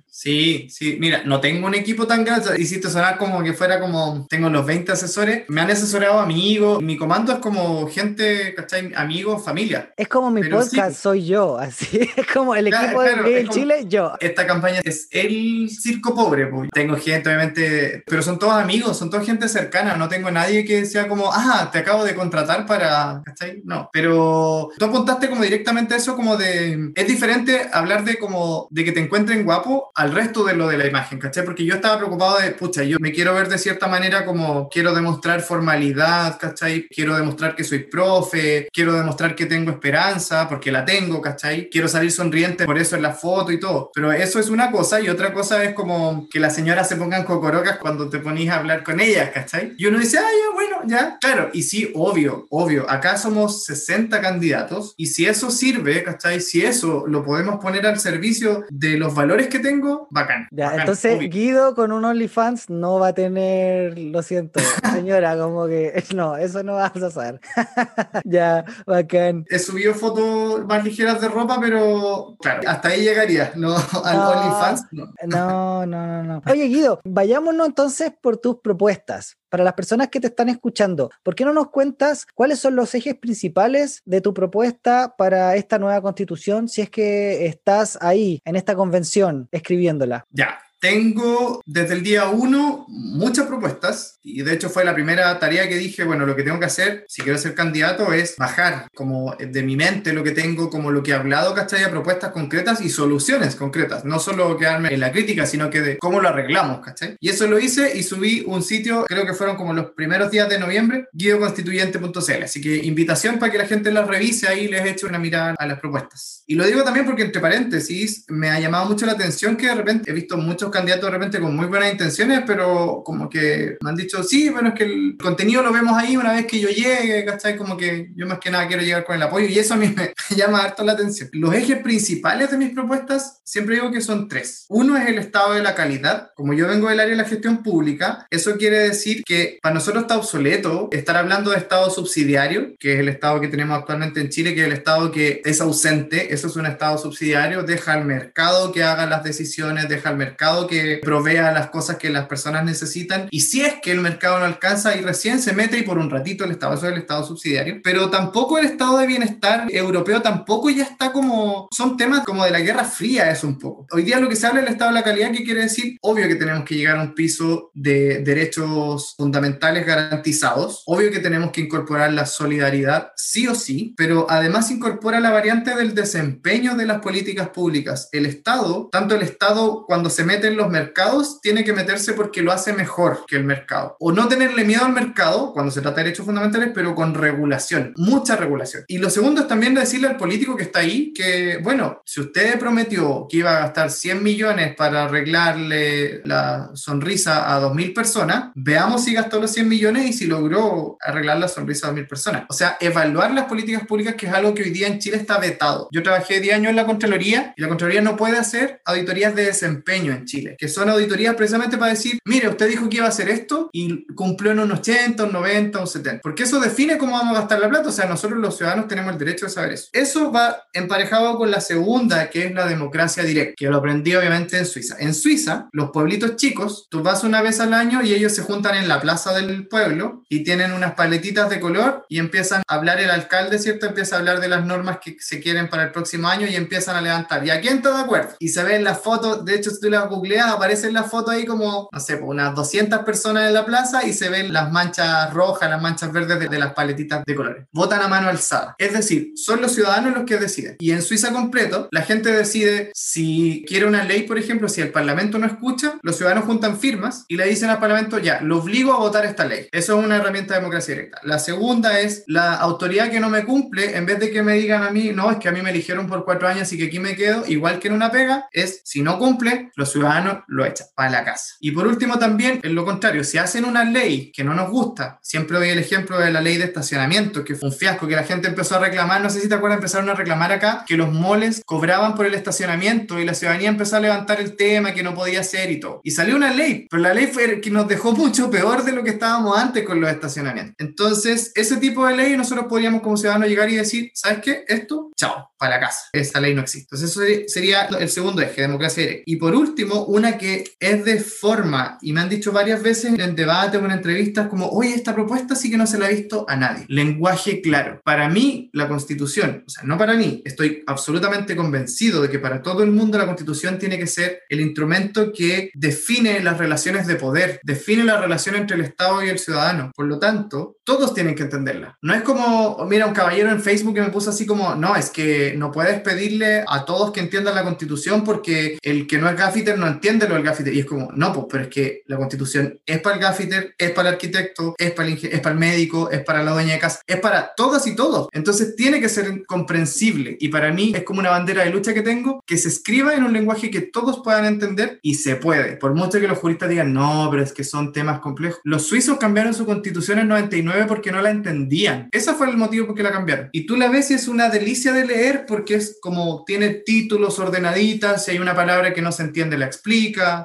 Sí, sí, mira, no tengo un equipo tan grande, hiciste sonar como que fuera como, tengo los 20 asesores, me han asesorado amigos, mi comando es como gente, ¿cachai? Amigos, familia. Es como mi podcast, soy yo, así, es como el equipo de Chile, yo. Esta campaña es el circo pobre, pues. tengo gente, obviamente, pero son todos amigos, son toda gente cercana, no tengo nadie que sea como, ah, te acabo de contratar para, ¿cachai? No, pero tú apuntaste como directamente eso como de, es diferente hablar de como, de que te encuentren guapo al resto de lo de la imagen, ¿cachai? Porque yo estaba preocupado de, pucha, yo me quiero ver de cierta manera como quiero demostrar formalidad, ¿cachai? Quiero demostrar que soy profe, quiero demostrar que tengo esperanza, porque la tengo, ¿cachai? Quiero salir sonriente por eso en la foto y todo. Pero eso es una cosa y otra cosa es como que las señoras se pongan cocorocas cuando te ponís a hablar con ellas, ¿cachai? Y uno dice, ah, ya, bueno, ya, claro. Y sí, obvio, obvio, acá somos 60 candidatos y si eso sirve, ¿cachai? Si eso lo podemos poner al servicio de los valores que tengo, bacán. Ya, entonces Guido con un OnlyFans no va a tener, lo siento, señora, como que no, eso no va a pasar. ya, bacán. He subido fotos más ligeras de ropa, pero claro, hasta ahí llegaría, no al OnlyFans. No. no, no, no, no. Oye, Guido, vayámonos entonces por tus propuestas para las personas que te están escuchando, ¿por qué no nos cuentas cuáles son los ejes principales de tu propuesta para esta nueva constitución si es que estás ahí en esta convención escribiéndola? Ya, tengo desde el día uno muchas propuestas y de hecho fue la primera tarea que dije, bueno, lo que tengo que hacer si quiero ser candidato es bajar como de mi mente lo que tengo, como lo que he hablado, ¿cachai? A propuestas concretas y soluciones concretas, no solo quedarme en la crítica, sino que de cómo lo arreglamos, ¿cachai? Y eso lo hice y subí un sitio, creo que fueron como los primeros días de noviembre, guioconstituyente.cl, así que invitación para que la gente las revise, ahí les eche una mirada a las propuestas. Y lo digo también porque entre paréntesis me ha llamado mucho la atención que de repente he visto muchos candidatos de repente con muy buenas intenciones, pero como que me han dicho, sí, bueno, es que el contenido lo vemos ahí una vez que yo llegue, ¿cachai? Como que yo más que nada quiero llegar con el apoyo y eso a mí me llama harto la atención. Los ejes principales de mis propuestas, siempre digo que son tres. Uno es el estado de la calidad. Como yo vengo del área de la gestión pública, eso quiere decir que para nosotros está obsoleto estar hablando de estado subsidiario, que es el estado que tenemos actualmente en Chile, que es el estado que es ausente, eso es un estado subsidiario, deja al mercado que haga las decisiones, deja al mercado que provea las cosas que las personas necesitan y si es que el mercado no alcanza y recién se mete y por un ratito el Estado, eso es el Estado subsidiario, pero tampoco el Estado de bienestar europeo tampoco ya está como, son temas como de la Guerra Fría es un poco. Hoy día lo que se habla del Estado de la calidad, ¿qué quiere decir? Obvio que tenemos que llegar a un piso de derechos fundamentales garantizados, obvio que tenemos que incorporar la solidaridad sí o sí, pero además incorpora la variante del desempeño de las políticas públicas. El Estado, tanto el Estado cuando se mete en los mercados tiene que meterse porque lo hace mejor que el mercado. O no tenerle miedo al mercado cuando se trata de derechos fundamentales, pero con regulación, mucha regulación. Y lo segundo es también decirle al político que está ahí que, bueno, si usted prometió que iba a gastar 100 millones para arreglarle la sonrisa a 2.000 personas, veamos si gastó los 100 millones y si logró arreglar la sonrisa a 2.000 personas. O sea, evaluar las políticas públicas, que es algo que hoy día en Chile está vetado. Yo trabajé 10 años en la Contraloría y la Contraloría no puede hacer auditorías de desempeño en Chile que son auditorías precisamente para decir, mire, usted dijo que iba a hacer esto y cumplió en un 80, un 90, un 70. Porque eso define cómo vamos a gastar la plata, o sea, nosotros los ciudadanos tenemos el derecho de saber eso. Eso va emparejado con la segunda, que es la democracia directa, que lo aprendí obviamente en Suiza. En Suiza, los pueblitos chicos, tú vas una vez al año y ellos se juntan en la plaza del pueblo y tienen unas paletitas de color y empiezan a hablar el alcalde, ¿cierto? Empieza a hablar de las normas que se quieren para el próximo año y empiezan a levantar. ¿Y a quién está de acuerdo? Y se ven las fotos, de hecho, si tú las googleas, aparecen las fotos ahí como, no sé, pues, unas 200 personas en la plaza y se ven las manchas rojas, las manchas verdes de, de las paletitas de colores. Votan a mano alzada. Es decir, son los ciudadanos los que deciden. Y en Suiza completo, la gente decide si quiere una ley, por ejemplo, si el Parlamento no escucha, los ciudadanos juntan firmas y le dicen al Parlamento, ya, lo obligo a votar esta ley. Eso es una herramienta de democracia directa. La segunda es la autoridad que no me cumple, en vez de que me digan a mí, no, es que a mí me eligieron por cuatro años y que aquí me quedo, igual que en una pega, es si no cumple, los ciudadanos lo echan para la casa. Y por último también, en lo contrario, si hacen una ley que no nos gusta, siempre doy el ejemplo de la ley de estacionamiento, que fue un fiasco, que la gente empezó a reclamar, no sé si te acuerdas, empezaron a reclamar acá, que los moles cobraban por el estacionamiento y la ciudadanía empezó a levantar el tema, que no podía ser y todo. Y salió una ley, pero la ley fue que nos dejó mucho peor de lo que estábamos antes con los estacionamientos. Entonces, ese tipo de ley nosotros podríamos como ciudadanos llegar y decir, ¿sabes qué? Esto, chao, para la casa. Esta ley no existe. Entonces, eso sería el segundo eje, democracia directa. Y por último, una que es de forma, y me han dicho varias veces en debate o en entrevistas, como, oye, esta propuesta sí que no se la ha visto a nadie. Lenguaje claro. Para mí, la constitución, o sea, no para mí, estoy absolutamente convencido de que para todo el mundo la constitución tiene que ser el instrumento que define las relaciones de poder, define la relación entre el Estado y el ciudadano. Por lo tanto, todos tienen que entenderla. No es como, mira, un caballero en Facebook que me puso así como, no, es que no puedes pedirle a todos que entiendan la constitución porque el que no es gaffiter no entiende lo del gaffiter. Y es como, no, pues, pero es que la constitución es para el gaffiter, es para el arquitecto, es para el, es para el médico, es para la dueña de casa, es para todas y todos. Entonces tiene que ser comprensible. Y para mí es como una bandera de lucha que tengo, que se escriba en un lenguaje que todos puedan entender y se puede. Por mucho que los juristas digan, no, pero es que son temas complejos. Los suizos cambiaron su constitución en 99 porque no la entendían. Ese fue el motivo por qué la cambiaron. Y tú la ves y es una delicia de leer porque es como tiene títulos ordenaditas, si hay una palabra que no se entiende la explica,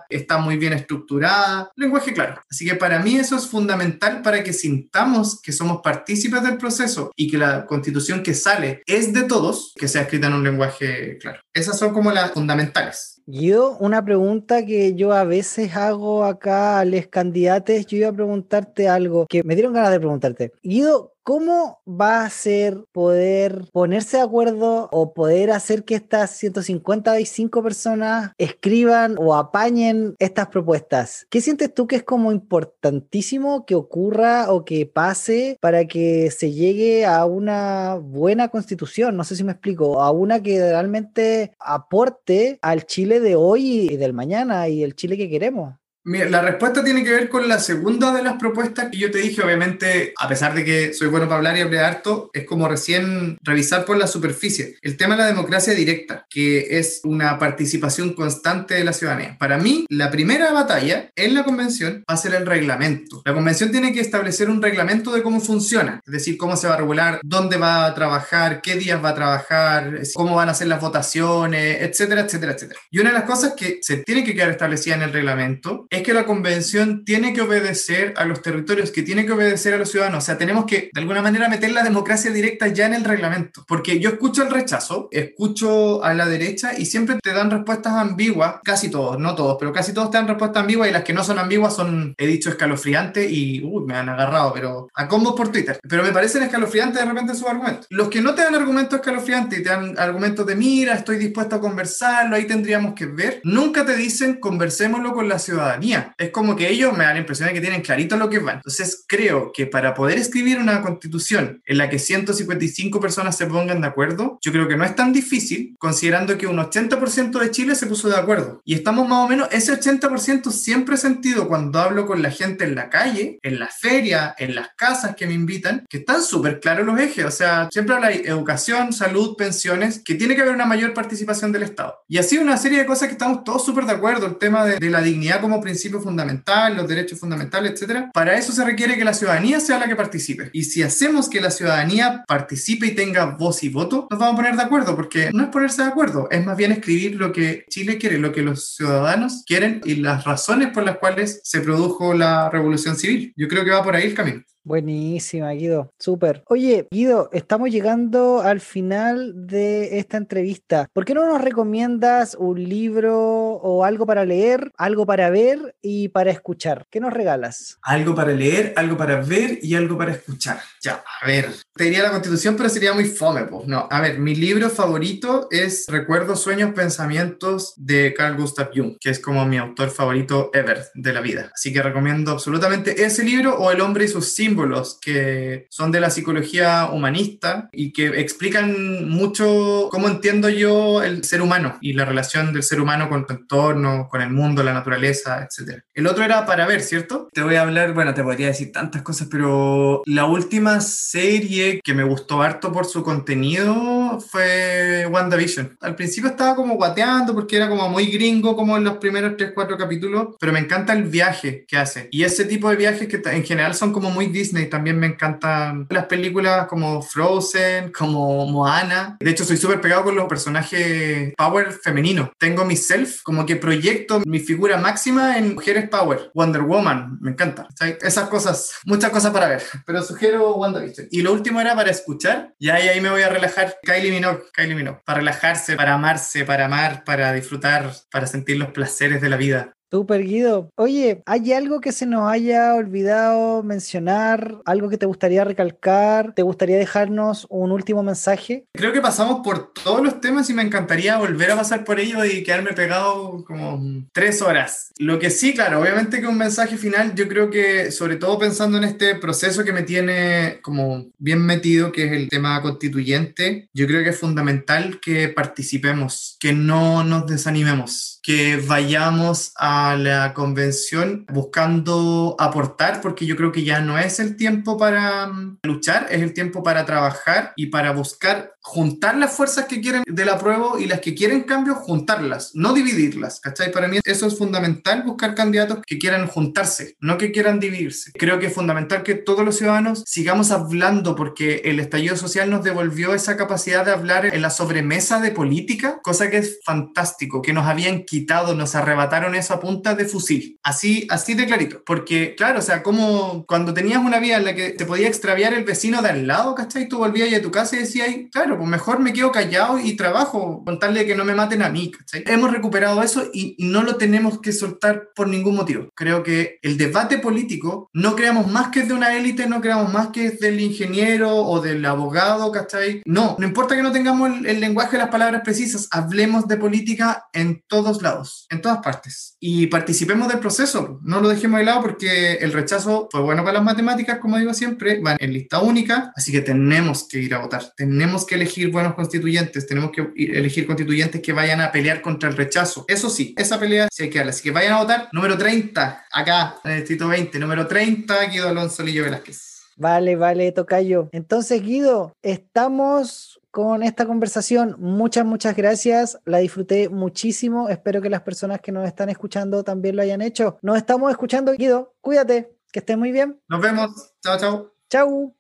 está muy bien estructurada, lenguaje claro. Así que para mí eso es fundamental para que sintamos que somos partícipes del proceso y que la constitución que sale es de todos, que sea escrita en un lenguaje claro. Esas son como las fundamentales. Yo, una pregunta que yo a veces hago acá a los candidatos, yo iba a preguntarte algo que me dieron ganas de preguntarte. Guido, ¿cómo va a ser poder ponerse de acuerdo o poder hacer que estas 155 personas escriban o apañen estas propuestas? ¿Qué sientes tú que es como importantísimo que ocurra o que pase para que se llegue a una buena constitución? No sé si me explico, a una que realmente aporte al Chile de hoy y del mañana y el Chile que queremos. Mira, la respuesta tiene que ver con la segunda de las propuestas que yo te dije. Obviamente, a pesar de que soy bueno para hablar y hablar harto, es como recién revisar por la superficie. El tema de la democracia directa, que es una participación constante de la ciudadanía. Para mí, la primera batalla en la convención va a ser el reglamento. La convención tiene que establecer un reglamento de cómo funciona, es decir, cómo se va a regular, dónde va a trabajar, qué días va a trabajar, cómo van a ser las votaciones, etcétera, etcétera, etcétera. Y una de las cosas que se tiene que quedar establecida en el reglamento es que la convención tiene que obedecer a los territorios, que tiene que obedecer a los ciudadanos. O sea, tenemos que de alguna manera meter la democracia directa ya en el reglamento. Porque yo escucho el rechazo, escucho a la derecha y siempre te dan respuestas ambiguas, casi todos, no todos, pero casi todos te dan respuestas ambiguas y las que no son ambiguas son, he dicho, escalofriantes y uy, me han agarrado, pero a combos por Twitter. Pero me parecen escalofriantes de repente sus argumentos. Los que no te dan argumentos escalofriantes y te dan argumentos de mira, estoy dispuesto a conversarlo, ahí tendríamos que ver, nunca te dicen conversémoslo con la ciudadanía es como que ellos me dan la impresión de que tienen clarito lo que van. Entonces creo que para poder escribir una constitución en la que 155 personas se pongan de acuerdo, yo creo que no es tan difícil, considerando que un 80% de Chile se puso de acuerdo. Y estamos más o menos, ese 80% siempre he sentido cuando hablo con la gente en la calle, en la feria, en las casas que me invitan, que están súper claros los ejes. O sea, siempre habla de educación, salud, pensiones, que tiene que haber una mayor participación del Estado. Y así una serie de cosas que estamos todos súper de acuerdo. El tema de, de la dignidad como principio fundamental, los derechos fundamentales, etcétera. Para eso se requiere que la ciudadanía sea la que participe. Y si hacemos que la ciudadanía participe y tenga voz y voto, nos vamos a poner de acuerdo, porque no es ponerse de acuerdo, es más bien escribir lo que Chile quiere, lo que los ciudadanos quieren y las razones por las cuales se produjo la revolución civil. Yo creo que va por ahí el camino. Buenísima, Guido. Súper. Oye, Guido, estamos llegando al final de esta entrevista. ¿Por qué no nos recomiendas un libro o algo para leer, algo para ver y para escuchar? ¿Qué nos regalas? Algo para leer, algo para ver y algo para escuchar. Ya, a ver. Te diría la constitución, pero sería muy fome, pues. No, a ver, mi libro favorito es Recuerdos, Sueños, Pensamientos de Carl Gustav Jung, que es como mi autor favorito ever de la vida. Así que recomiendo absolutamente ese libro o El hombre y sus símbolos que son de la psicología humanista y que explican mucho cómo entiendo yo el ser humano y la relación del ser humano con tu entorno, con el mundo, la naturaleza, etc. El otro era para ver, ¿cierto? Te voy a hablar, bueno, te podría decir tantas cosas, pero la última serie que me gustó harto por su contenido fue WandaVision. Al principio estaba como guateando porque era como muy gringo como en los primeros 3, 4 capítulos, pero me encanta el viaje que hace. Y ese tipo de viajes que en general son como muy Disney, también me encantan las películas como Frozen, como Moana. De hecho, soy súper pegado con los personajes power femeninos. Tengo mi self, como que proyecto mi figura máxima en mujeres power. Wonder Woman, me encanta. Esas cosas, muchas cosas para ver, pero sugiero WandaVision. Y lo último era para escuchar, y ahí, ahí me voy a relajar. Kylie Minogue, Kylie. Para relajarse, para amarse, para amar, para disfrutar, para sentir los placeres de la vida. Super Guido. Oye, ¿hay algo que se nos haya olvidado mencionar? ¿Algo que te gustaría recalcar? ¿Te gustaría dejarnos un último mensaje? Creo que pasamos por todos los temas y me encantaría volver a pasar por ellos y quedarme pegado como tres horas. Lo que sí, claro, obviamente que un mensaje final, yo creo que sobre todo pensando en este proceso que me tiene como bien metido, que es el tema constituyente, yo creo que es fundamental que participemos, que no nos desanimemos, que vayamos a la convención buscando aportar, porque yo creo que ya no es el tiempo para mm, luchar, es el tiempo para trabajar y para buscar juntar las fuerzas que quieren del apruebo y las que quieren cambio, juntarlas, no dividirlas, ¿cachai? Para mí eso es fundamental, buscar candidatos que quieran juntarse, no que quieran dividirse. Creo que es fundamental que todos los ciudadanos sigamos hablando porque el estallido social nos devolvió esa capacidad de hablar en la sobremesa de política, cosa que es fantástico, que nos habían quitado, nos arrebataron eso a punta de fusil. Así, así de clarito. Porque, claro, o sea, como cuando tenías una vida en la que te podía extraviar el vecino de al lado, ¿cachai? Tú volvías a tu casa y decías, claro, pues mejor me quedo callado y trabajo con tal de que no me maten a mí. Hemos recuperado eso y, no lo tenemos que soltar por ningún motivo. Creo que el debate político no creamos más que es de una élite, no creamos más que es del ingeniero o del abogado, ¿cachai? No, no importa que no tengamos el, el lenguaje las palabras precisas, hablemos de política en todos lados, en todas partes. Y participemos del proceso, no lo dejemos de lado porque el rechazo fue bueno para las matemáticas, como digo siempre, van en lista única, así que tenemos que ir a votar, tenemos que elegir buenos constituyentes, tenemos que elegir constituyentes que vayan a pelear contra el rechazo. Eso sí, esa pelea sí hay que darla. Así que vayan a votar. Número 30, acá, en el distrito 20. Número 30, Guido Alonso Lillo Velázquez. Vale, vale, Tocayo. Entonces, Guido, estamos con esta conversación. Muchas, muchas gracias. La disfruté muchísimo. Espero que las personas que nos están escuchando también lo hayan hecho. Nos estamos escuchando, Guido. Cuídate, que estés muy bien. Nos vemos. Chao, chao. Chao.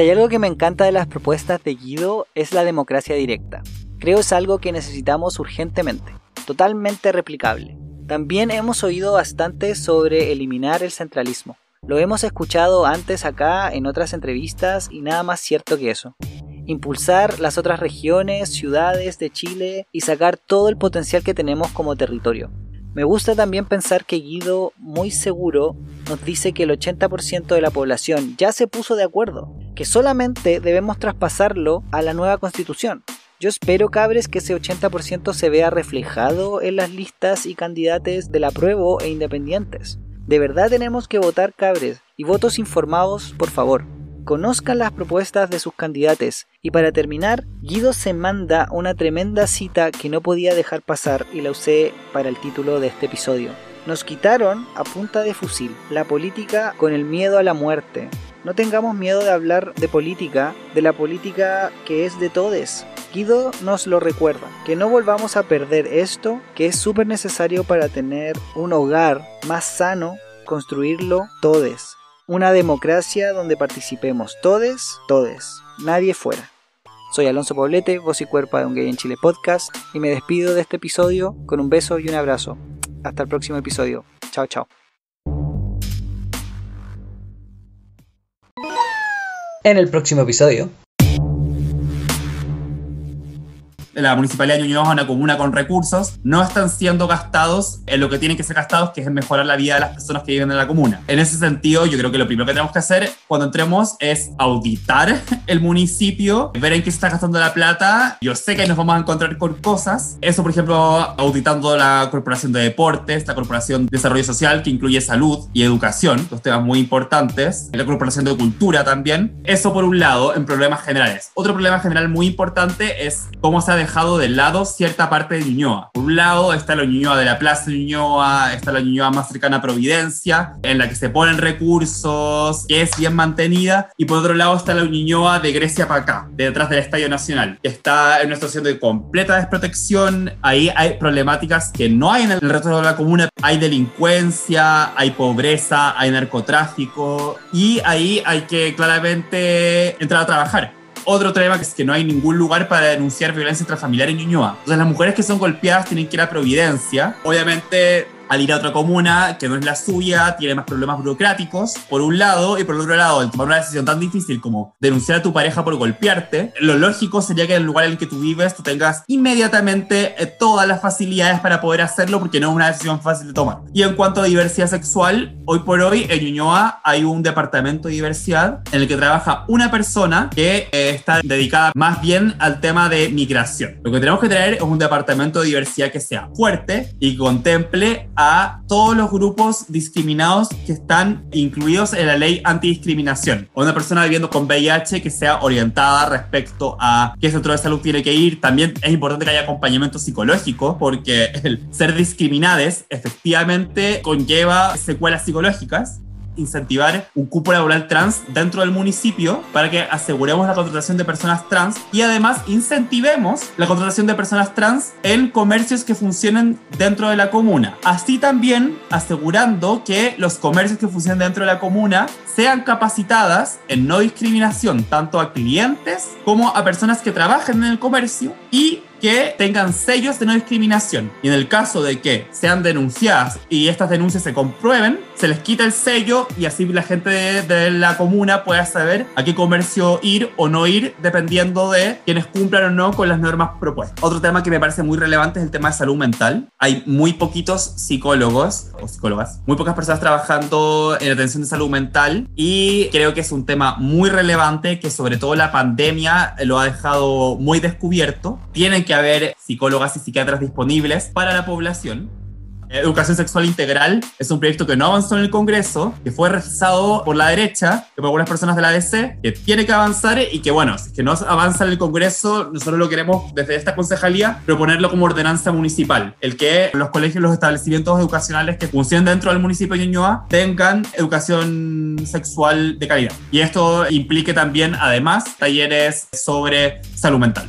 Si hay algo que me encanta de las propuestas de Guido es la democracia directa. Creo es algo que necesitamos urgentemente, totalmente replicable. También hemos oído bastante sobre eliminar el centralismo. Lo hemos escuchado antes acá en otras entrevistas y nada más cierto que eso. Impulsar las otras regiones, ciudades de Chile y sacar todo el potencial que tenemos como territorio. Me gusta también pensar que Guido, muy seguro, nos dice que el 80% de la población ya se puso de acuerdo, que solamente debemos traspasarlo a la nueva constitución. Yo espero, cabres, que ese 80% se vea reflejado en las listas y candidatos del apruebo e independientes. De verdad tenemos que votar, cabres, y votos informados, por favor conozcan las propuestas de sus candidatos. Y para terminar, Guido se manda una tremenda cita que no podía dejar pasar y la usé para el título de este episodio. Nos quitaron a punta de fusil la política con el miedo a la muerte. No tengamos miedo de hablar de política, de la política que es de todes. Guido nos lo recuerda, que no volvamos a perder esto que es súper necesario para tener un hogar más sano, construirlo todes una democracia donde participemos todes, todes, nadie fuera. Soy Alonso Poblete, voz y cuerpo de Un Gay en Chile podcast, y me despido de este episodio con un beso y un abrazo. Hasta el próximo episodio. Chao, chao. En el próximo episodio. La Municipalidad de Ñuñoa es una comuna con recursos, no están siendo gastados en lo que tienen que ser gastados, que es en mejorar la vida de las personas que viven en la comuna. En ese sentido, yo creo que lo primero que tenemos que hacer cuando entremos es auditar el municipio, ver en qué se está gastando la plata. Yo sé que nos vamos a encontrar con cosas. Eso, por ejemplo, auditando la Corporación de Deportes, la Corporación de Desarrollo Social, que incluye salud y educación, dos temas muy importantes. La Corporación de Cultura también. Eso por un lado, en problemas generales. Otro problema general muy importante es cómo se ha dejado de lado cierta parte de Ñuñoa. Por un lado está la Ñuñoa de la Plaza de Ñuñoa, está la Ñuñoa más cercana a Providencia, en la que se ponen recursos, que es bien mantenida, y por otro lado está la Ñuñoa de Grecia para acá, detrás del Estadio Nacional, que está en una situación de completa desprotección, ahí hay problemáticas que no hay en el resto de la comuna, hay delincuencia, hay pobreza, hay narcotráfico, y ahí hay que claramente entrar a trabajar. Otro que es que no hay ningún lugar para denunciar violencia intrafamiliar en Ñuñoa. Entonces las mujeres que son golpeadas tienen que ir a Providencia. Obviamente al ir a otra comuna que no es la suya, tiene más problemas burocráticos, por un lado, y por el otro lado, el tomar una decisión tan difícil como denunciar a tu pareja por golpearte, lo lógico sería que en el lugar en el que tú vives tú tengas inmediatamente eh, todas las facilidades para poder hacerlo porque no es una decisión fácil de tomar. Y en cuanto a diversidad sexual, hoy por hoy en Ñuñoa hay un departamento de diversidad en el que trabaja una persona que eh, está dedicada más bien al tema de migración. Lo que tenemos que traer es un departamento de diversidad que sea fuerte y contemple a todos los grupos discriminados que están incluidos en la ley antidiscriminación. Una persona viviendo con VIH que sea orientada respecto a qué centro de salud tiene que ir. También es importante que haya acompañamiento psicológico porque el ser discriminades efectivamente conlleva secuelas psicológicas incentivar un cupo laboral trans dentro del municipio para que aseguremos la contratación de personas trans y además incentivemos la contratación de personas trans en comercios que funcionen dentro de la comuna. Así también asegurando que los comercios que funcionen dentro de la comuna sean capacitadas en no discriminación tanto a clientes como a personas que trabajen en el comercio y que tengan sellos de no discriminación. Y en el caso de que sean denunciadas y estas denuncias se comprueben, se les quita el sello y así la gente de, la comuna pueda saber a qué comercio ir o no ir dependiendo de quienes cumplan o no con las normas propuestas. Otro tema que me parece muy relevante es el tema de salud mental. Hay muy poquitos psicólogos o psicólogas, muy pocas personas trabajando en atención de salud mental y creo que es un tema muy relevante que sobre todo la pandemia lo ha dejado muy descubierto. Tienen que que haber psicólogas y psiquiatras disponibles para la población. Educación Sexual Integral es un proyecto que no avanzó en el Congreso, que fue rechazado por la derecha, por algunas personas de la DC, que tiene que avanzar y que, bueno, si que no avanza en el Congreso, nosotros lo queremos desde esta concejalía proponerlo como ordenanza municipal, el que los colegios, los establecimientos educacionales que funcionen dentro del municipio de Ñuñoa tengan educación sexual de calidad. Y esto implique también, además, talleres sobre salud mental.